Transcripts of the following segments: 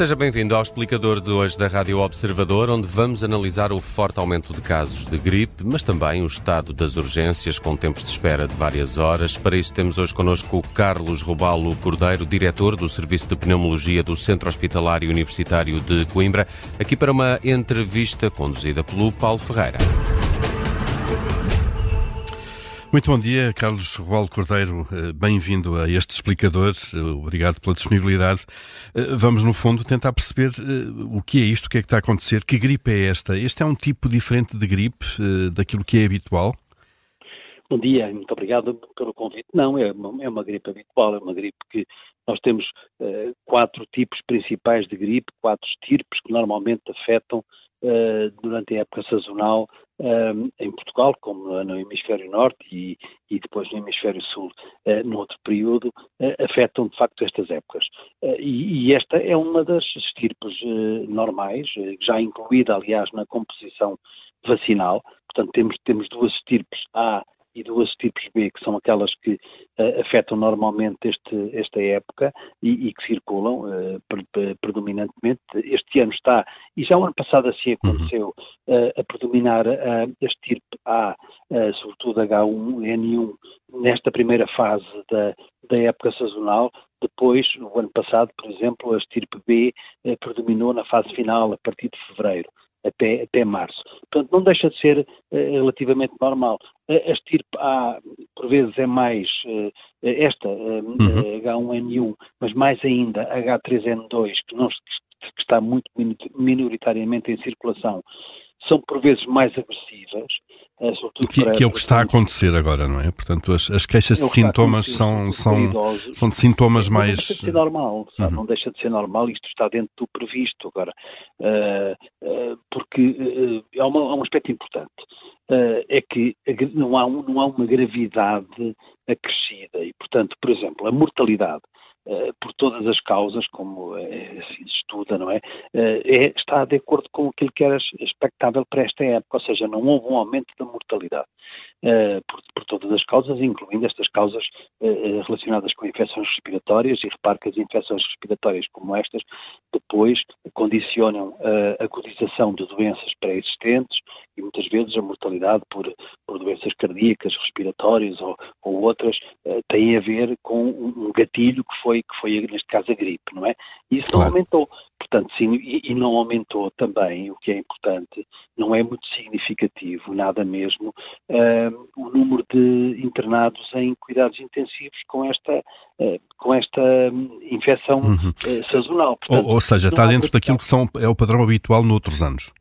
Seja bem-vindo ao explicador de hoje da Rádio Observador, onde vamos analisar o forte aumento de casos de gripe, mas também o estado das urgências com tempos de espera de várias horas. Para isso temos hoje connosco o Carlos Robalo Cordeiro, diretor do Serviço de Pneumologia do Centro Hospitalário Universitário de Coimbra, aqui para uma entrevista conduzida pelo Paulo Ferreira. Muito bom dia, Carlos Roal Cordeiro. Eh, bem-vindo a este explicador. Eh, obrigado pela disponibilidade. Eh, vamos, no fundo, tentar perceber o que é isto, o que é que está a acontecer, que gripe é esta? Este é um tipo diferente de gripe daquilo que é habitual? Bom dia, muito obrigado pelo convite. Não, é uma, é uma gripe habitual, é uma gripe que nós temos uh, quatro tipos principais de gripe, quatro estirpes que normalmente afetam uh, durante a época sazonal uh, em Portugal, como no hemisfério norte e, e depois no hemisfério sul, uh, no outro período, afetam de facto estas épocas. E, e, esta é uma das estirpes normais, já incluída, aliás, na composição vacinal. Portanto, temos, temos duas estirpes A e duas tipos B, que são aquelas que uh, afetam normalmente este, esta época e, e que circulam uh, predominantemente. Este ano está, e já o ano passado assim aconteceu, uh, a predominar a estirpe A, sobretudo H1N1, nesta primeira fase da, da época sazonal, depois, no ano passado, por exemplo, a estirpe B predominou na fase final, a partir de fevereiro até, até março. Portanto, não deixa de ser uh, relativamente normal. A, estirpe A, por vezes, é mais uh, esta, uh, uhum. H1N1, mas mais ainda H3N2, que, não, que está muito minoritariamente em circulação, são por vezes mais agressivas. Eh, que, que, é o que está a acontecer agora, não é? Portanto, as, as queixas é de sintomas são, são, são de sintomas mais. Não deixa de ser normal, uhum. não deixa de ser normal, isto está dentro do previsto agora, uh, uh, porque uh, uma, há, um aspecto importante, é que não há, não há uma gravidade acrescida e, portanto, por exemplo, a mortalidade Uh, por todas as causas, como assim se estuda, não é? Uh, é? Está de acordo com aquilo que era expectável para esta época, ou seja, não houve um aumento da mortalidade. Uh, por, por, todas as causas, incluindo estas causas relacionadas com infecções respiratórias, e repare que as infecções respiratórias como estas depois condicionam a agudização de doenças pré-existentes e muitas vezes a mortalidade por, por doenças cardíacas, respiratórias ou, ou outras tem a ver com um gatilho que foi que foi neste caso a gripe, não é? E isso claro. não aumentou. Portanto, sim, e, e, não aumentou também, o que é importante, não é muito significativo, nada mesmo, uh, o número de internados em cuidados intensivos com esta, uh, com esta um, infecção uhum. uh, sazonal. Portanto, ou, ou, seja, está dentro daquilo que são, é o padrão habitual noutros anos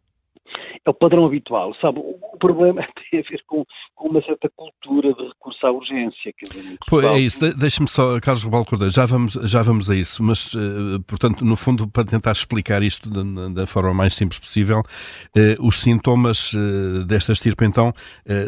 é o padrão habitual, sabe? O problema tem a ver com, com uma certa cultura de recurso à urgência. Quer dizer, Pô, é isso, deixe-me só, Carlos Rebalo Cordeiro, já vamos, já vamos a isso, mas, uh, portanto, no fundo, para tentar explicar isto da, da forma mais simples possível, uh, os sintomas uh, desta estirpe, então,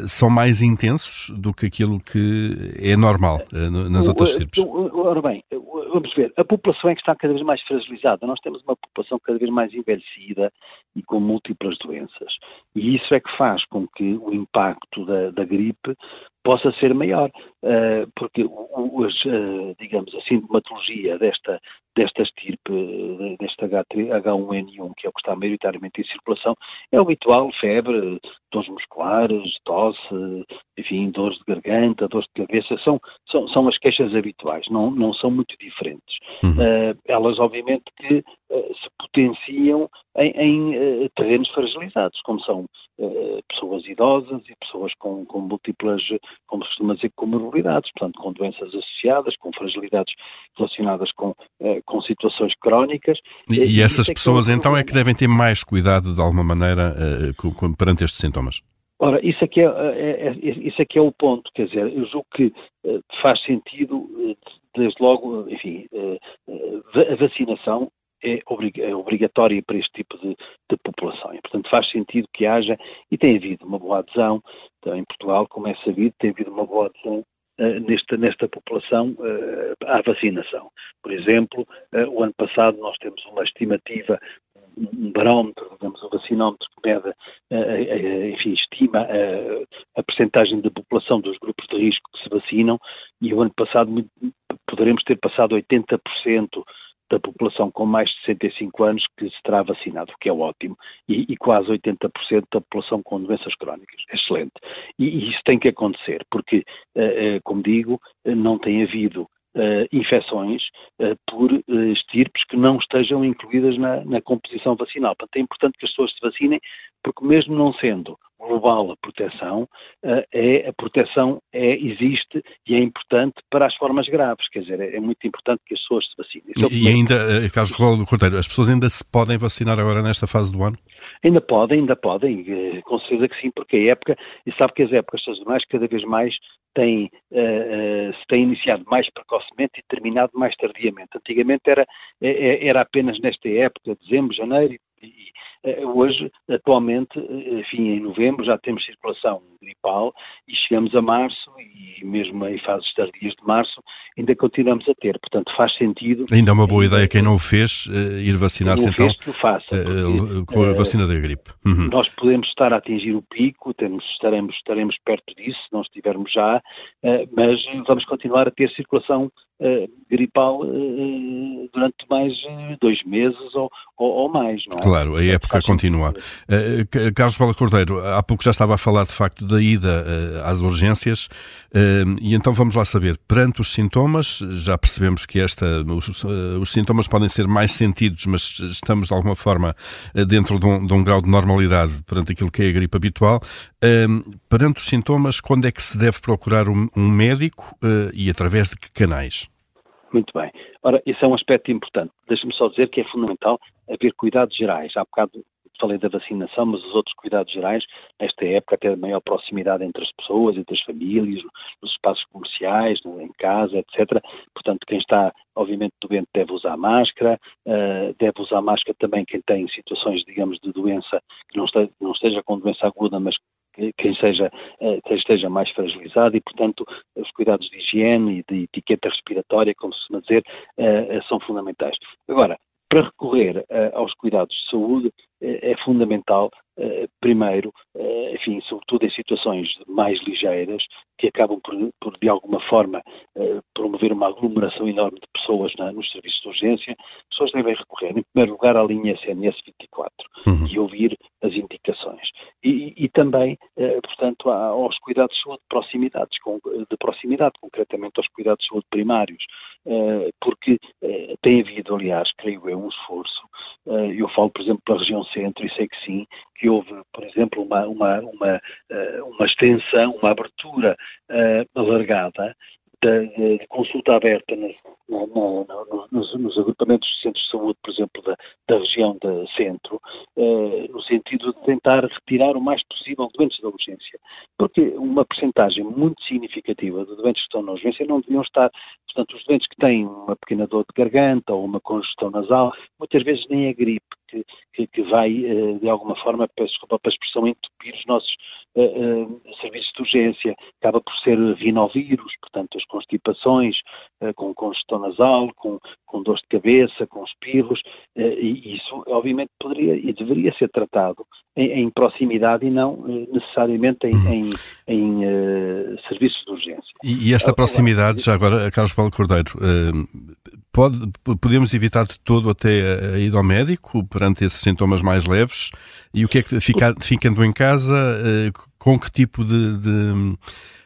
são mais intensos do que aquilo que é normal nas outras estirpes? Ora bem, vamos ver, a população é que está cada vez mais fragilizada. Nós temos uma população cada vez mais envelhecida e com múltiplas doenças. E isso é que faz com que o impacto da, da gripe possa ser maior, uh, porque uh, digamos, a sintomatologia desta, desta estirpe, desta H1N1, que é o que está maioritariamente em circulação, é o habitual, febre, dores musculares, tosse, enfim, dores de garganta, dores de cabeça, são, são, são as queixas habituais, não, não são muito diferentes. Uhum. Uh, elas, obviamente, que se potenciam em, em terrenos fragilizados, como são pessoas idosas e pessoas com, com múltiplas como se costuma dizer, comorbilidades, portanto, com doenças associadas, com fragilidades relacionadas com, eh, com situações crónicas. E, e essas é pessoas, é então, é que devem ter mais cuidado, de alguma maneira, uh, com, com, perante estes sintomas? Ora, isso aqui é, é, é, isso aqui é o ponto, quer dizer, eu julgo que faz sentido, desde logo, enfim, a vacinação é, é obrigatória para este tipo de, de, população. E, portanto, faz sentido que haja, e tem havido uma boa adesão, então, em Portugal, como é sabido, tem havido uma boa adesão uh, nesta, nesta população uh, à vacinação. Por exemplo, uh, o ano passado nós temos uma estimativa um barómetro, digamos, um vacinómetro que mede, enfim, estima a, percentagem da população dos grupos de risco que se vacinam e o ano passado poderemos ter passado 80% da população com mais de 65 anos que se terá vacinado, o que é ótimo, e, e quase 80% da população com doenças crónicas. Excelente. E, e isso tem que acontecer, porque, uh, uh, como digo, não tem havido Uh, infecções uh, por uh, estirpes que não estejam incluídas na, na, composição vacinal. Portanto, é importante que as pessoas se vacinem, porque mesmo não sendo global a proteção, é, a proteção é, existe e é importante para as formas graves, quer dizer, é, é muito importante que as pessoas se vacinem. É e, e ainda, Carlos Rolando Cordeiro, as pessoas ainda se podem vacinar agora nesta fase do ano? Ainda podem, ainda podem, com certeza que sim, porque a época, e sabe que as épocas sazonais cada vez mais tem, uh, se tem iniciado mais precocemente e terminado mais tardiamente. Antigamente era, era apenas nesta época, dezembro, janeiro eh, hoje, atualmente, eh, enfim, em novembro já temos circulação gripal e chegamos a março e mesmo em fases tardias de março ainda continuamos a ter. Portanto, faz sentido. Ainda é uma boa ideia quem não o fez ir vacinar-se então que o faça, porque, com a vacina da gripe. Uhum. Nós podemos estar a atingir o pico, temos, estaremos, estaremos perto disso, se não estivermos já, mas vamos continuar a ter circulação gripal uh, durante mais uh, dois meses ou, ou, ou, mais, não é? Claro, a época continua. Carlos Paulo Cordeiro, há pouco já estava a falar de facto da ida às urgências e então vamos lá saber, perante os sintomas, já percebemos que esta, os, os sintomas podem ser mais sentidos, mas estamos de alguma forma dentro de um, de um grau de normalidade perante aquilo que é a gripe habitual. perante os sintomas, quando é que se deve procurar um, um médico e através de que canais? Muito bem. Ora, esse é um aspecto importante. Deixa-me só dizer que é fundamental haver cuidados gerais. Há bocado falei da vacinação, mas os outros cuidados gerais, nesta época, até maior proximidade entre as pessoas, entre as famílias, nos espaços comerciais, em casa, etc. Portanto, quem está, obviamente, doente deve usar máscara, uh, deve usar máscara também quem tem situações, digamos, de doença, que não esteja, não esteja com doença aguda, mas quem seja, eh, quem esteja mais fragilizado e, portanto, os cuidados de higiene e de etiqueta respiratória, como se costuma dizer, eh, eh, são fundamentais. Agora, para recorrer aos cuidados de saúde, é fundamental, primeiro, enfim, sobretudo em situações mais ligeiras, que acabam por, por de alguma forma, promover uma aglomeração enorme de pessoas na, nos serviços de urgência, as pessoas devem recorrer, em primeiro lugar, à linha SNS 24 uhum. e ouvir as indicações. E, e também, portanto, aos cuidados de saúde de proximidade, de proximidade, concretamente aos cuidados de saúde primários, porque tem havido, aliás, creio eu, um esforço. eu falo, por exemplo, pela região centro, e sei que sim, que houve, por exemplo, uma, uma, uma, uma extensão, uma abertura alargada de, consulta aberta na, na, na, nos, nos, agrupamentos de centros de saúde, por exemplo, da, da região da centro, eh, no sentido de tentar retirar o mais possível doentes da urgência. Porque uma percentagem muito significativa de doentes que estão na urgência não deviam estar. Portanto, os doentes que têm uma pequena dor de garganta ou uma congestão nasal, muitas vezes nem é gripe, que, que, que vai, eh, de alguma forma, peço desculpa para a expressão, entupir os nossos uh, uh, serviços de urgência. Acaba por ser rinovírus, portanto, as constipações, uh, com congestão nasal, com, com dor de cabeça, com espirros, e isso, obviamente, poderia e deveria ser tratado em, em proximidade e não necessariamente em, em, em serviços de urgência. E, e esta proximidade, já agora, Carlos Paulo Cordeiro, pode, podemos evitar de todo até a ida ao médico perante esses sintomas mais leves? E o que é que, fica, ficando em casa, uh, com que tipo de. de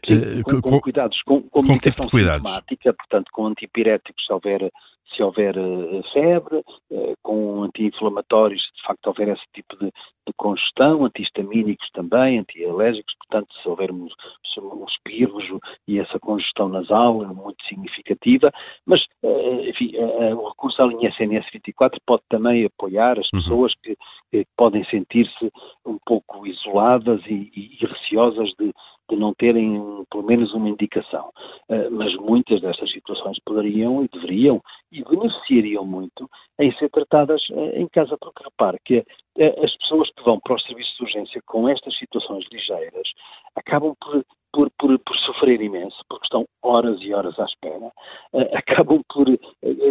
Sim, com, com, com, cuidados, com, com, com tipo de cuidados? portanto, com antipiréticos se houver se houver uh, febre, uh, com anti-inflamatórios, se de facto houver esse tipo de, de congestão, antihistamínicos também, antialérgicos, portanto, se houver os espirros e essa congestão nasal é muito significativa, mas, uh, enfim, o recurso à linha SNS 24 pode também apoiar as uhum. pessoas que, que, podem sentir-se um pouco isoladas e, e, e receosas de, de não terem pelo menos uma indicação. Uh, mas muitas destas situações poderiam e deveriam e beneficiariam muito em ser tratadas uh, em casa, porque repare que uh, as pessoas que vão para os serviços de urgência com estas situações ligeiras acabam por por, por, por, sofrer imenso, porque estão horas e horas à espera, uh, acabam por uh,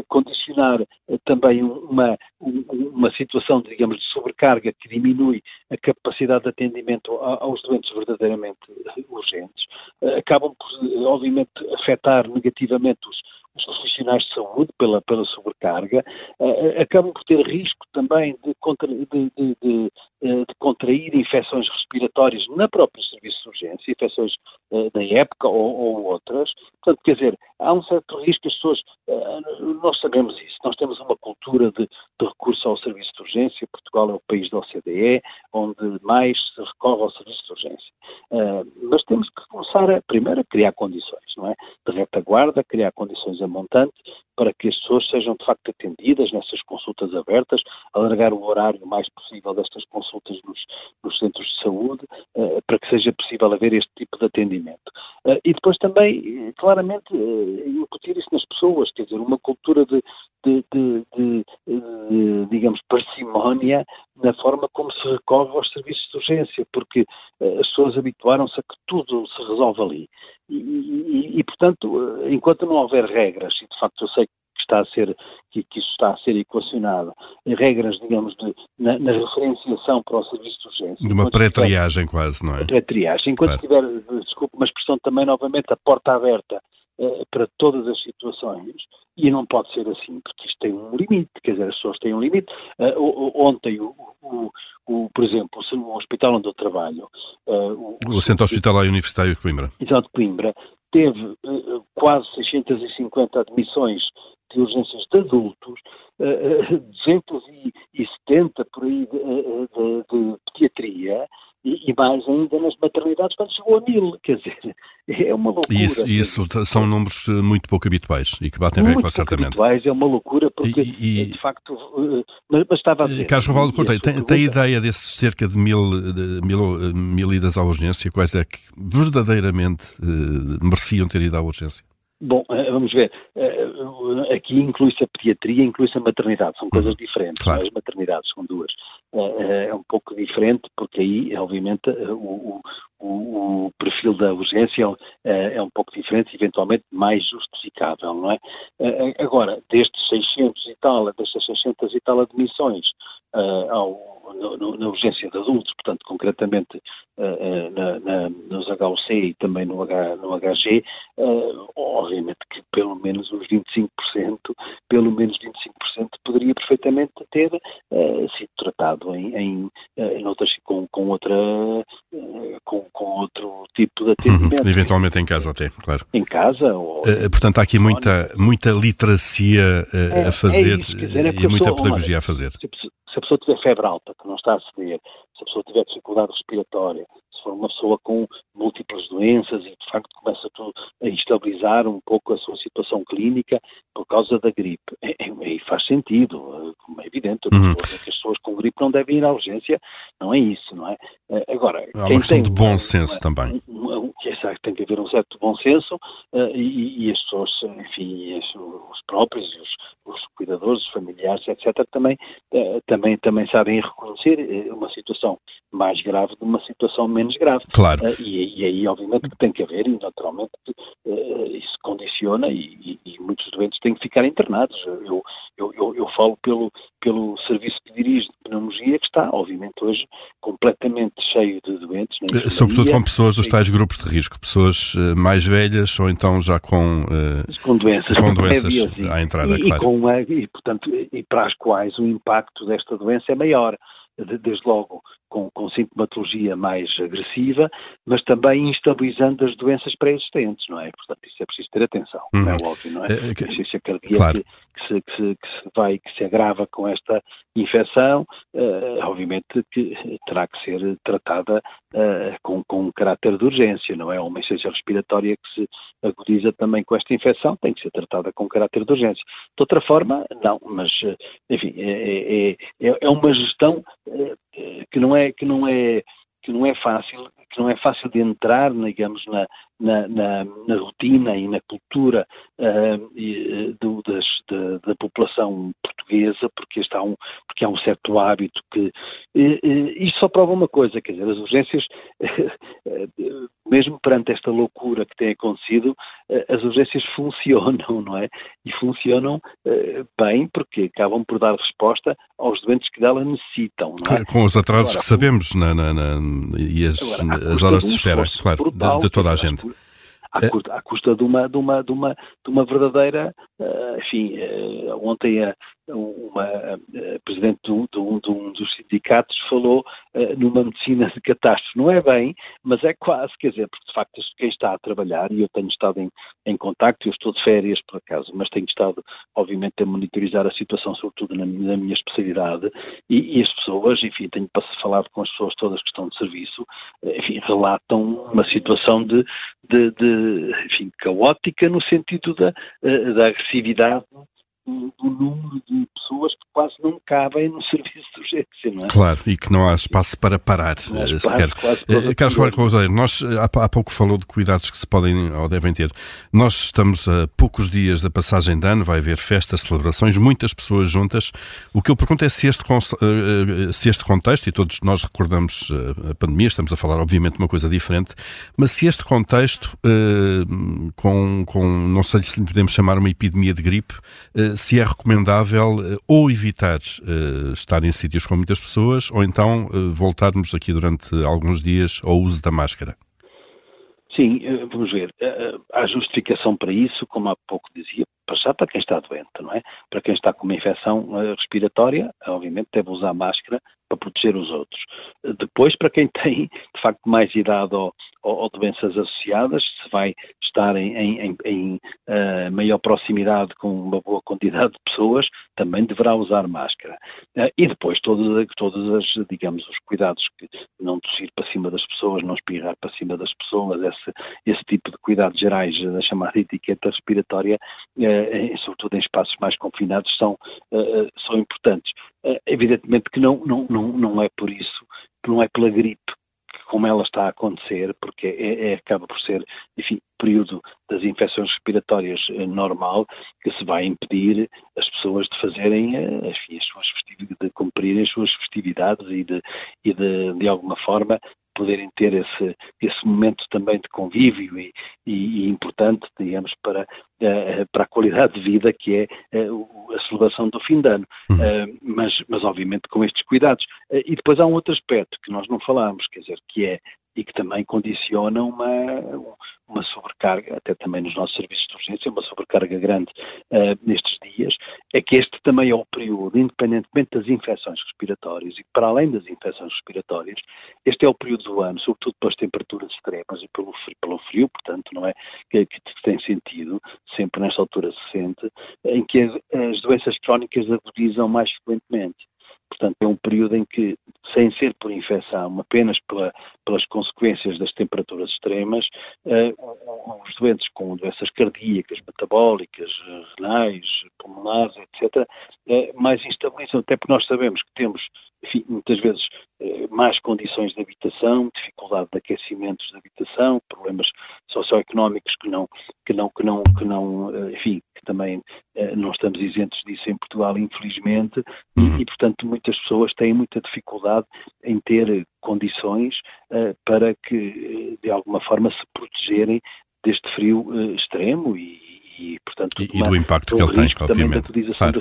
condicionar também uma, um, uma situação, digamos, de sobrecarga que diminui a capacidade de atendimento aos doentes verdadeiramente urgentes, acabam por, obviamente, afetar negativamente os, os profissionais de saúde pela, pela sobrecarga, uh, acabam por ter risco também de, contra, de, de, de, de, contrair infecções respiratórias na própria serviço de urgência, infecções uh, da época ou, ou, outras. Portanto, quer dizer, há um certo risco, as pessoas, uh, nós sabemos isso, nós temos uma cultura de, recurso ao serviço de urgência, Portugal é o país da OCDE, onde mais se recorre ao serviço de urgência. mas temos que começar, a, primeiro, a criar condições, não é? De retaguarda, criar condições a montante para que as pessoas sejam de facto atendidas nessas consultas abertas, alargar o horário o mais possível destas consultas nos, nos centros de saúde, uh, para que seja possível haver este tipo de atendimento. Uh, e depois também, claramente, uh, incutir isso nas pessoas, quer dizer, uma cultura de, de, de, de digamos, parcimónia na forma como se recorre aos serviços de urgência, porque as pessoas habituaram-se a que tudo se resolve ali. E, e, e, portanto, enquanto não houver regras, e de facto eu sei que está a ser, que, que isso está a ser equacionado, regras, digamos, de, na, na, referenciação para o serviço de urgência. De uma pré-triagem quase, não é? Pré-triagem. Enquanto claro. tiver, desculpe uma expressão também novamente, a porta aberta para todas as situações, e não pode ser assim, porque isto tem um limite, quer dizer, as pessoas têm um limite. Uh, ontem, o, o, o, por exemplo, o hospital onde eu trabalho... Uh, o, o Centro Hospitalar Universitário de Coimbra. Exato, de Coimbra, teve uh, quase 650 admissões de urgências de adultos, uh, 270 por aí de, de, de pediatria, e, e, mais ainda nas maternidades quando chegou a mil, quer dizer, é uma loucura. Isso, isso são números muito pouco habituais e que batem recorde, certamente. habituais, é uma loucura, porque e, e, de facto, mas, mas estava a dizer... Carlos Ravaldo Corteio, tem, tem ideia desses cerca de mil, de mil, mil idas à urgência, quais é que verdadeiramente uh, mereciam ter ido à urgência? Bom, eh, vamos ver. Eh, aqui inclui-se a pediatria, inclui-se a maternidade. São coisas uhum. diferentes. Claro. As maternidades são duas. Eh, é um pouco diferente, porque aí, obviamente, o, o, o perfil da urgência é um pouco diferente, eventualmente mais justificável, não é? Agora, destes 600 e tal, destas 600 e tal admissões ao no, no, na urgência de adultos, portanto, concretamente uh, uh, na, na, nos HUC e também no, H, no HG, uh, obviamente que pelo menos uns 25%, pelo menos 25% poderia perfeitamente ter sido tratado em, em, em outras, com, com outra com, com, outro tipo de atendimento. Uhum, eventualmente em casa até, claro. Em casa. Ou, portanto, há aqui muita, muita literacia é, a fazer é isso, dizer, é e muita pessoa, pedagogia a fazer. Se, a pessoa tiver febre alta, que não está a ceder, se a pessoa tiver dificuldade respiratória, uma pessoa com múltiplas doenças e de facto começa a estabilizar um pouco a sua situação clínica por causa da gripe, aí é, é, faz sentido, como é evidente, uhum. que as pessoas com gripe não devem ir à urgência, não é isso, não é? Eh, agora, Há uma questão de bom senso também. Um, um, tem que haver um certo bom senso uh, e, e, as pessoas, enfim, as, os próprios, os, os cuidadores, os familiares, etc., também, uh, também, também sabem reconhecer eh, uma situação mais grave de uma situação menos grave. Claro. Uh, e, e, aí, obviamente, que tem que haver, e naturalmente, isso condiciona e, e, muitos doentes têm que ficar internados. Eu, eu, eu, eu falo pelo, pelo serviço que dirijo de pneumologia, que está, obviamente, hoje completamente cheio de doentes. Sobretudo com pessoas dos tais grupos de risco, pessoas mais velhas ou então já com, com doenças, com doenças à entrada, e, claro. E, com, e, portanto, e para as quais o impacto desta doença é maior desde logo com, com, sintomatologia mais agressiva, mas também instabilizando as doenças pré-existentes, não é? Portanto, isso é preciso ter atenção, uhum. é óbvio, não é? A insuficiência cardíaca claro. que, se, que, se, que, se, vai, que se agrava com esta infecção, uh, obviamente que terá que ser tratada uh, com, com um caráter de urgência, não é? Uma insuficiência respiratória que se agudiza também com esta infecção tem que ser tratada com caráter de urgência. De outra forma, não, mas, eh, enfim, é, é, é, é uma gestão que não é que não é que não é fácil que não é fácil de entrar digamos na, na, na, na rotina e na cultura uh, do, das, da, da, população portuguesa porque está um porque há um certo hábito que uh, isto só prova uma coisa quer dizer as urgências mesmo perante esta loucura que tem acontecido as urgências funcionam não é e funcionam bem porque acabam por dar resposta aos doentes que dela necessitam é? com os atrasos Agora, que sabemos na, na, na, e as, Agora, as horas de espera claro brutal, de, de toda a gente à, custa, à custa de, uma, de, uma, de, uma, de uma verdadeira, uh, enfim, uh, ontem a, uma a, presidente de um, de, um, dos sindicatos falou numa medicina de catástrofe. Não é bem, mas é quase, quer dizer, porque de facto quem está a trabalhar, e eu tenho estado em, em contacto, eu estou de férias por acaso, mas tenho estado, obviamente, a monitorizar a situação, sobretudo na, na minha especialidade, e, e, as pessoas, enfim, tenho falado com as pessoas todas que estão de serviço, enfim, relatam uma situação de, de, de enfim, caótica no sentido da, eh, da agressividade do número de pessoas que quase não cabem no serviço não é? Claro, e que não há espaço para parar espaço, sequer. Uh, Carlos Roberto nós há, há, pouco falou de cuidados que se podem ou devem ter. Nós estamos a poucos dias da passagem de ano, vai haver festas, celebrações, muitas pessoas juntas. O que eu pergunto é se este, se este contexto, e todos nós recordamos a pandemia, estamos a falar obviamente de uma coisa diferente, mas se este contexto, com, com, não sei se lhe podemos chamar uma epidemia de gripe, se é recomendável eh, ou evitar estar em sítios com muitas pessoas ou então uh, voltarmos aqui durante alguns dias ao uso da máscara. Sim, vamos ver. Há justificação para isso, como há pouco dizia, para já para quem está doente, não é? Para quem está com uma infecção respiratória, obviamente deve usar máscara para proteger os outros. Depois, para quem tem, de facto, mais idade ou, ou, ou doenças associadas, se vai estar em, em, em uh, maior proximidade com uma boa quantidade de pessoas, também deverá usar máscara. Uh, e depois todas, todas as, digamos, os cuidados que não tossir para cima das pessoas, não espirrar para cima das pessoas, esse, esse tipo de cuidados gerais da chamada etiqueta respiratória, uh, sobretudo em espaços mais confinados, são, são importantes. evidentemente que não, não, não, não é por isso, não é pela gripe como ela está a acontecer, porque é, é, acaba por ser, enfim, período das infecções respiratórias eh, normal, que se vai impedir as pessoas de fazerem eh, enfim, as suas de cumprirem as suas festividades e de, e de, de alguma forma poderem ter esse, esse momento também de convívio e, e, e importante, digamos, para, uh, para a qualidade de vida que é uh, a celebração do fim de ano. Uhum. Uh, mas, mas, obviamente, com estes cuidados. e depois há um outro aspecto que nós não falamos, quer dizer, que é e que também condiciona uma, uma sobrecarga, até também nos nossos serviços de urgência, uma sobrecarga grande uh, nestes dias, é que este também é o período, independentemente das infecções respiratórias e para além das infecções respiratórias, este é o período do ano, sobretudo pelas temperaturas extremas e pelo frio, pelo frio portanto, não é, que, que tem sentido, sempre nesta altura se sente, em que as, as doenças crónicas agudizam mais frequentemente. Portanto, é um período em que, sem ser por infecção, apenas pela, pelas consequências das temperaturas extremas, uh, os doentes com doenças cardíacas, metabólicas, renais, pulmonares, etc., eh, mais instabilizam, até porque nós sabemos que temos, enfim, muitas vezes, uh, mais condições de habitação, dificuldade de aquecimentos de habitação, problemas socioeconómicos que não, que não, que não, que não enfim, também não estamos isentos disso em Portugal, infelizmente, e, uhum. e portanto, muitas pessoas têm muita dificuldade em ter condições uh, para que, de alguma forma, se protegerem deste frio uh, extremo e, e, portanto, e, e do impacto que ele tem, obviamente. Claro.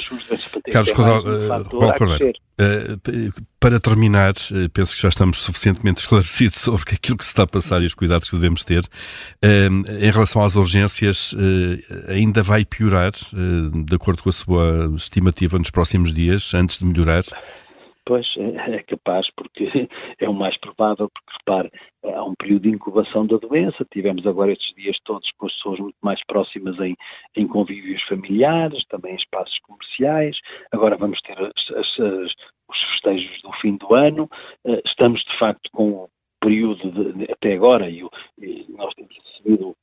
Carlos Cordeiro, uh, para terminar, penso que já estamos suficientemente esclarecidos sobre aquilo que se está a passar e os cuidados que devemos ter. Em relação às urgências, ainda vai piorar, de acordo com a sua estimativa, nos próximos dias, antes de melhorar? Pois, é, é capaz, porque é o mais provável, porque repare, há um período de incubação da doença, tivemos agora estes dias todos com as pessoas muito mais próximas em, em convívios familiares, também em espaços comerciais, agora vamos ter as, as, os festejos do fim do ano, eh, estamos de facto com o período de, até agora, e, e nós temos recebido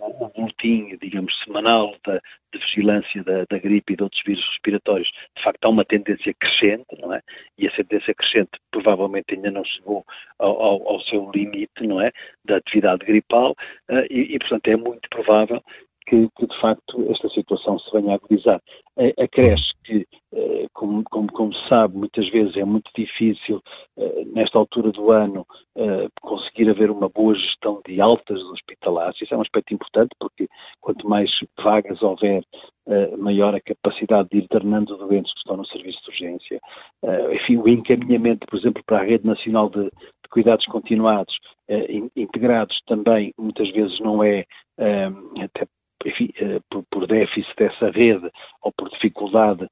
o boletim, digamos, semanal da, de vigilância da, da, gripe e de outros vírus respiratórios, de facto há uma tendência crescente, não é? E essa tendência crescente provavelmente ainda não chegou ao, ao, ao seu limite, não é? Da atividade gripal uh, e, e, portanto, é muito provável que, que, de facto esta situação se venha a agudizar. Acresce que, eh, como, como, como, se sabe, muitas vezes é muito difícil, eh, nesta altura do ano, eh, conseguir haver uma boa gestão de altas hospitalares. Isso é um aspecto importante, porque quanto mais vagas houver, maior a capacidade de ir internando doentes que estão no serviço de urgência. Enfim, o encaminhamento, por exemplo, para a Rede Nacional de, de Cuidados Continuados, integrados também, muitas vezes não é até enfim, por, por, déficit dessa rede ou por dificuldade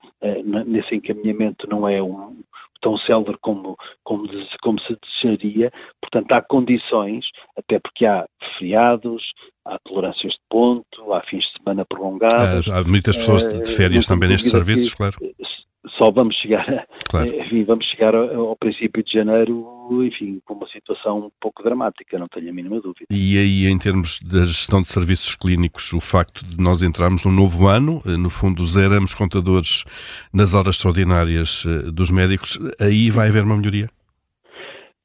nesse encaminhamento não é um, tão célere como, como, como se desejaria. Portanto, há condições, até porque há feriados, há tolerâncias de ponto, há fins de semana prolongados. Há, há muitas pessoas de férias também nestes serviços, claro só vamos chegar, claro. enfim, vamos chegar ao, princípio de janeiro, enfim, com uma situação um pouco dramática, não tenho a mínima dúvida. E aí, em termos da gestão de serviços clínicos, o facto de nós entrarmos num novo ano, eh, no fundo zeramos contadores nas horas extraordinárias eh, dos médicos, aí vai haver uma melhoria?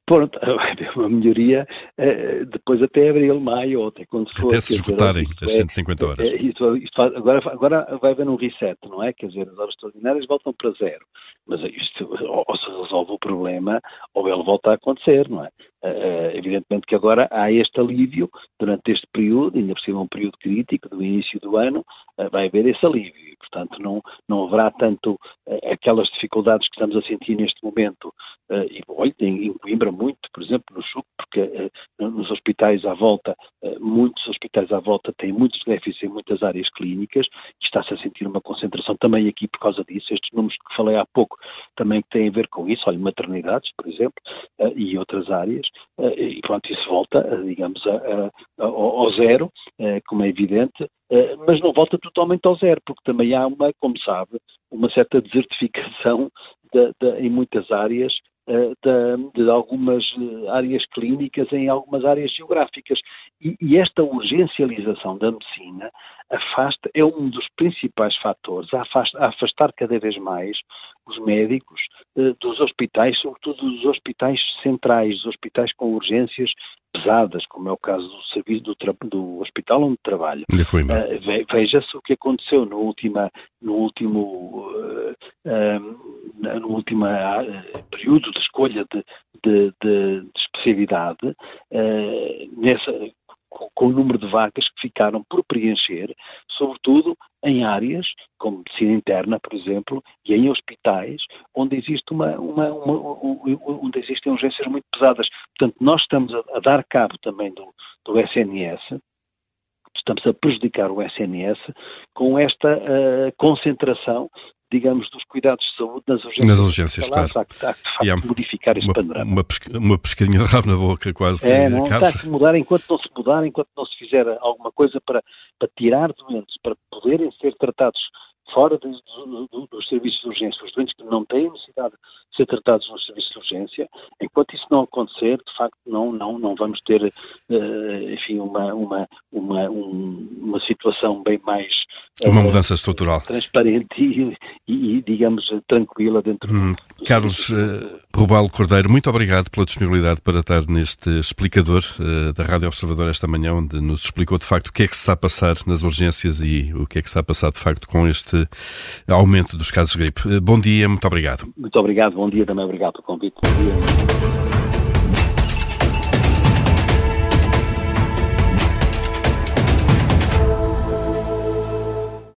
Pronto, vai haver uma melhoria uh, depois até abril, maio, ou até quando for. Até se esgotarem as 150 é, horas. É, isto, isto, agora, agora vai haver um reset, não é? Quer dizer, as horas extraordinárias voltam para zero. Mas isto, ou, ou se resolve o problema, ou ele volta a acontecer, não é? Uh, evidentemente que agora há este alívio durante este período, ainda por cima um período crítico do início do ano, uh, vai haver esse alívio e, portanto, não, não haverá tanto uh, aquelas dificuldades que estamos a sentir neste momento. e, olha, em, em Coimbra muito, por exemplo, no Chuco, porque nos hospitais à volta, muitos hospitais à volta têm muitos déficits em muitas áreas clínicas e está-se a sentir uma concentração também aqui por causa disso. Estes números que falei há pouco também têm a ver com isso, olha, maternidades, por exemplo, e outras áreas. Eh, e pronto, isso volta, eh, digamos, a, a, ao zero, eh, como é evidente, mas não volta totalmente ao zero, porque também há uma, como sabe, uma certa desertificação de, de, em muitas áreas de, de, algumas áreas clínicas em algumas áreas geográficas. E, e, esta urgencialização da medicina afasta, é um dos principais fatores a afastar, a afastar cada vez mais os médicos eh, dos hospitais, sobretudo dos hospitais centrais, dos hospitais com urgências pesadas, como é o caso do serviço do, do hospital onde trabalho. Veja-se o que aconteceu no, última, no último, no último período de escolha de, de, de, de especialidade, nessa, com o número de vagas que ficaram por preencher, sobretudo em áreas como medicina interna, por exemplo, e em hospitais onde existe uma, uma, uma onde existem urgências muito pesadas. Portanto, nós estamos a, a dar cabo também do, do SNS, estamos a prejudicar o SNS com esta uh, concentração digamos, dos cuidados de saúde nas urgências. Nas urgências, claro. Há, há, há de facto há modificar este uma, panorama. Uma, pesca, uma pescadinha de rabo na boca, quase. É, não está a mudar enquanto não se mudar, enquanto não se fizer alguma coisa para, para tirar doentes, para poderem ser tratados fora de, do, dos serviços de urgência, os doentes que não têm necessidade de ser tratados nos serviços de urgência, enquanto isso não acontecer, de facto, não, não, não vamos ter, enfim, uma, uma, uma, um, uma situação bem mais... Uh, uma mudança estrutural. Transparente e, e, digamos, tranquila dentro hum, do... Carlos uh, Rubal Cordeiro, muito obrigado pela disponibilidade para estar neste explicador uh, da Rádio Observador esta manhã, onde nos explicou, de facto, o que é que se está a passar nas urgências e o que é que se está a passar, de facto, com este aumento dos casos de gripe. Bom dia, muito obrigado. Muito obrigado, bom dia também, obrigado pelo convite.